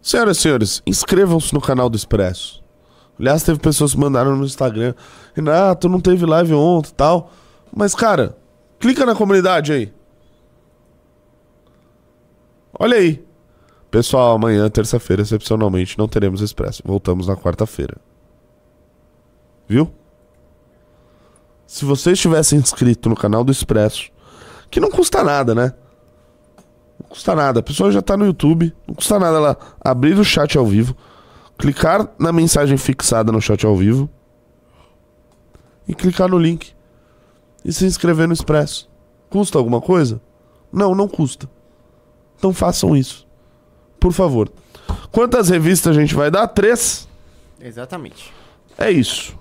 Senhoras e senhores, inscrevam-se no canal do Expresso. Aliás, teve pessoas que mandaram no Instagram. Renato, não teve live ontem e tal. Mas, cara, clica na comunidade aí. Olha aí. Pessoal, amanhã, terça-feira, excepcionalmente, não teremos Expresso. Voltamos na quarta-feira. Viu? Se você estivesse inscrito no canal do Expresso, que não custa nada, né? Não custa nada. A pessoa já tá no YouTube. Não custa nada ela abrir o chat ao vivo, clicar na mensagem fixada no chat ao vivo e clicar no link e se inscrever no Expresso. Custa alguma coisa? Não, não custa. Então façam isso. Por favor. Quantas revistas a gente vai dar? Três? Exatamente. É isso.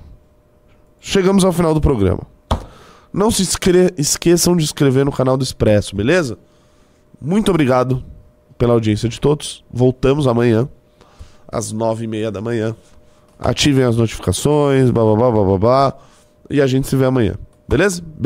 Chegamos ao final do programa. Não se esqueçam de inscrever no canal do Expresso, beleza? Muito obrigado pela audiência de todos. Voltamos amanhã, às nove e meia da manhã. Ativem as notificações, blá blá blá blá blá blá. E a gente se vê amanhã, beleza?